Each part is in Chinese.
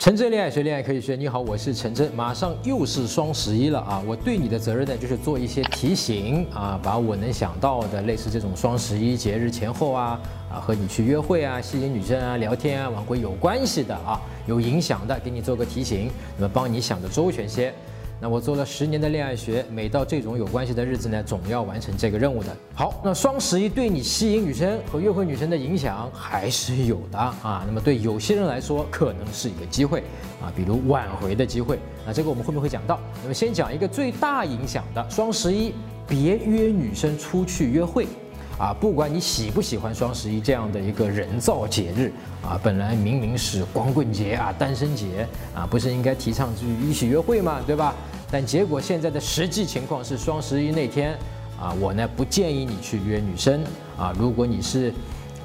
陈真恋爱学，恋爱可以学。你好，我是陈真。马上又是双十一了啊！我对你的责任呢，就是做一些提醒啊，把我能想到的类似这种双十一节日前后啊啊，和你去约会啊、吸引女生啊、聊天啊、晚会有关系的啊，有影响的，给你做个提醒，那么帮你想的周全些。那我做了十年的恋爱学，每到这种有关系的日子呢，总要完成这个任务的。好，那双十一对你吸引女生和约会女生的影响还是有的啊。那么对有些人来说，可能是一个机会啊，比如挽回的机会。那这个我们后面会讲到。那么先讲一个最大影响的，双十一别约女生出去约会。啊，不管你喜不喜欢双十一这样的一个人造节日啊，本来明明是光棍节啊、单身节啊，不是应该提倡去一起约会嘛，对吧？但结果现在的实际情况是，双十一那天啊，我呢不建议你去约女生啊。如果你是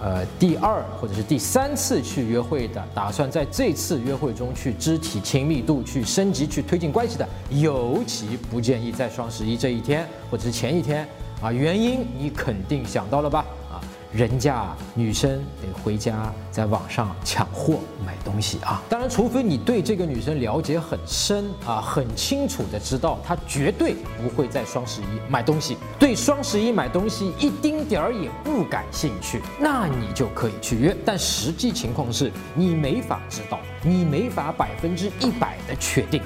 呃第二或者是第三次去约会的，打算在这次约会中去肢体亲密度去升级、去推进关系的，尤其不建议在双十一这一天或者是前一天。啊，原因你肯定想到了吧？啊，人家女生得回家在网上抢货买东西啊。当然，除非你对这个女生了解很深啊，很清楚的知道她绝对不会在双十一买东西，对双十一买东西一丁点儿也不感兴趣，那你就可以去约。但实际情况是你没法知道，你没法百分之一百的确定。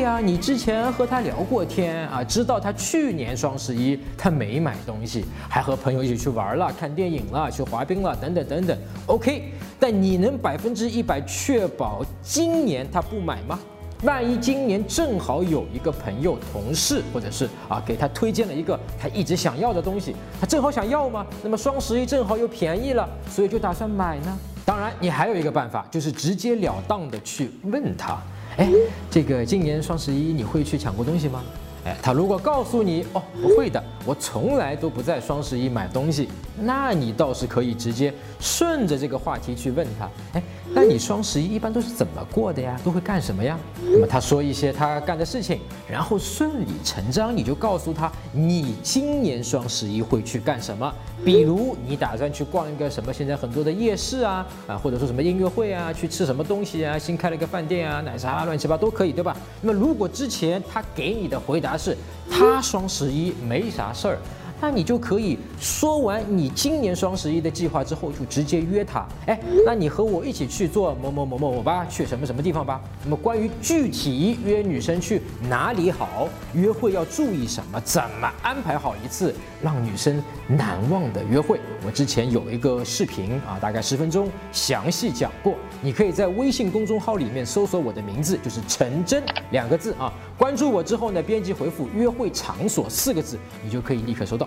对呀，你之前和他聊过天啊，知道他去年双十一他没买东西，还和朋友一起去玩了、看电影了、去滑冰了，等等等等。OK，但你能百分之一百确保今年他不买吗？万一今年正好有一个朋友、同事，或者是啊给他推荐了一个他一直想要的东西，他正好想要吗？那么双十一正好又便宜了，所以就打算买呢？当然，你还有一个办法，就是直截了当的去问他。哎，这个今年双十一你会去抢过东西吗？哎，他如果告诉你哦不会的，我从来都不在双十一买东西，那你倒是可以直接顺着这个话题去问他。哎。那你双十一一般都是怎么过的呀？都会干什么呀？那么他说一些他干的事情，然后顺理成章你就告诉他你今年双十一会去干什么。比如你打算去逛一个什么现在很多的夜市啊啊，或者说什么音乐会啊，去吃什么东西啊，新开了一个饭店啊，奶茶啊乱七八糟都可以，对吧？那么如果之前他给你的回答是他双十一没啥事儿。那你就可以说完你今年双十一的计划之后，就直接约他。哎，那你和我一起去做某某某某某吧，去什么什么地方吧。那么关于具体约女生去哪里好，约会要注意什么，怎么安排好一次让女生难忘的约会，我之前有一个视频啊，大概十分钟，详细讲过。你可以在微信公众号里面搜索我的名字，就是陈真两个字啊。关注我之后呢，编辑回复“约会场所”四个字，你就可以立刻收到。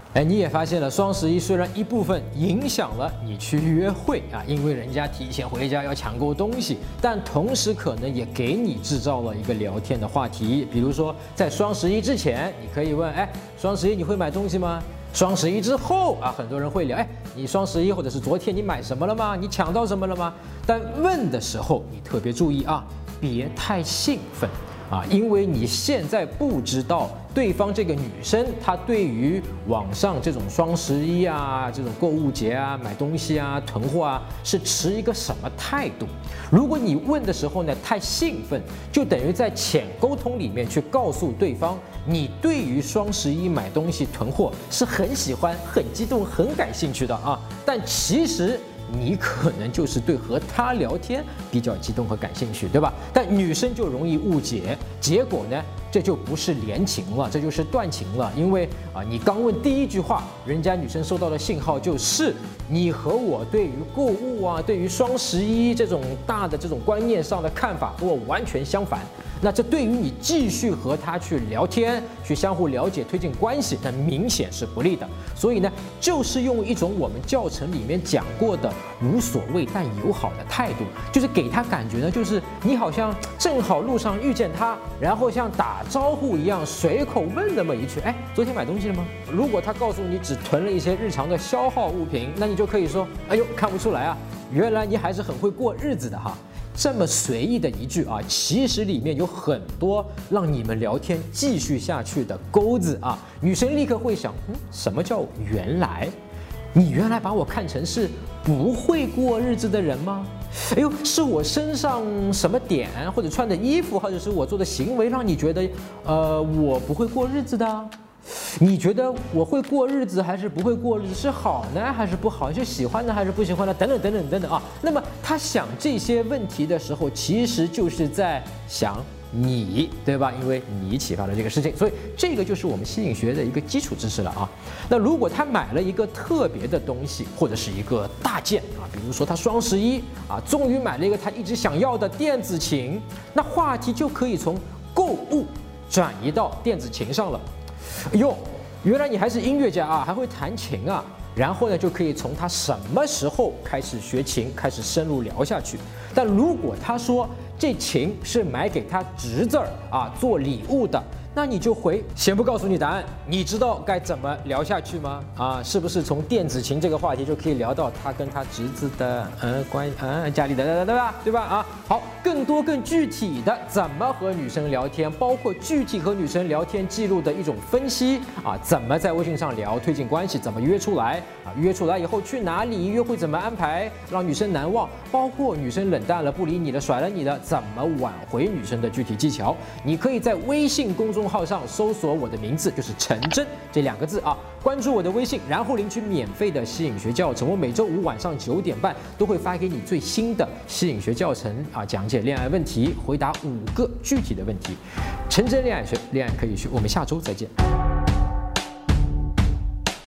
哎，你也发现了，双十一虽然一部分影响了你去约会啊，因为人家提前回家要抢购东西，但同时可能也给你制造了一个聊天的话题。比如说，在双十一之前，你可以问：哎，双十一你会买东西吗？双十一之后啊，很多人会聊：哎，你双十一或者是昨天你买什么了吗？你抢到什么了吗？但问的时候你特别注意啊，别太兴奋。啊，因为你现在不知道对方这个女生她对于网上这种双十一啊、这种购物节啊、买东西啊、囤货啊是持一个什么态度。如果你问的时候呢太兴奋，就等于在浅沟通里面去告诉对方，你对于双十一买东西囤货是很喜欢、很激动、很感兴趣的啊。但其实。你可能就是对和他聊天比较激动和感兴趣，对吧？但女生就容易误解，结果呢，这就不是连情了，这就是断情了。因为啊，你刚问第一句话，人家女生收到的信号就是你和我对于购物啊，对于双十一这种大的这种观念上的看法和我完全相反。那这对于你继续和他去聊天、去相互了解、推进关系，那明显是不利的。所以呢，就是用一种我们教程里面讲过的无所谓但友好的态度，就是给他感觉呢，就是你好像正好路上遇见他，然后像打招呼一样随口问那么一句：“哎，昨天买东西了吗？”如果他告诉你只囤了一些日常的消耗物品，那你就可以说：“哎呦，看不出来啊，原来你还是很会过日子的哈。”这么随意的一句啊，其实里面有很多让你们聊天继续下去的钩子啊。女生立刻会想，嗯，什么叫原来？你原来把我看成是不会过日子的人吗？哎呦，是我身上什么点，或者穿的衣服，或者是我做的行为，让你觉得，呃，我不会过日子的？你觉得我会过日子还是不会过日子？是好呢还是不好？是喜欢呢还是不喜欢呢？等等等等等等啊！那么他想这些问题的时候，其实就是在想你，对吧？因为你启发了这个事情，所以这个就是我们吸引学的一个基础知识了啊。那如果他买了一个特别的东西，或者是一个大件啊，比如说他双十一啊，终于买了一个他一直想要的电子琴，那话题就可以从购物转移到电子琴上了。哟，原来你还是音乐家啊，还会弹琴啊！然后呢，就可以从他什么时候开始学琴开始深入聊下去。但如果他说这琴是买给他侄子儿啊做礼物的。那你就回，先不告诉你答案，你知道该怎么聊下去吗？啊，是不是从电子琴这个话题就可以聊到他跟他侄子的嗯关嗯家里的对吧对吧啊？好，更多更具体的怎么和女生聊天，包括具体和女生聊天记录的一种分析啊，怎么在微信上聊推进关系，怎么约出来啊？约出来以后去哪里约会怎么安排让女生难忘，包括女生冷淡了不理你了甩了你的怎么挽回女生的具体技巧，你可以在微信工作。公号上搜索我的名字就是陈真这两个字啊，关注我的微信，然后领取免费的吸引学教程。我每周五晚上九点半都会发给你最新的吸引学教程啊，讲解恋爱问题，回答五个具体的问题。陈真恋爱学，恋爱可以学。我们下周再见。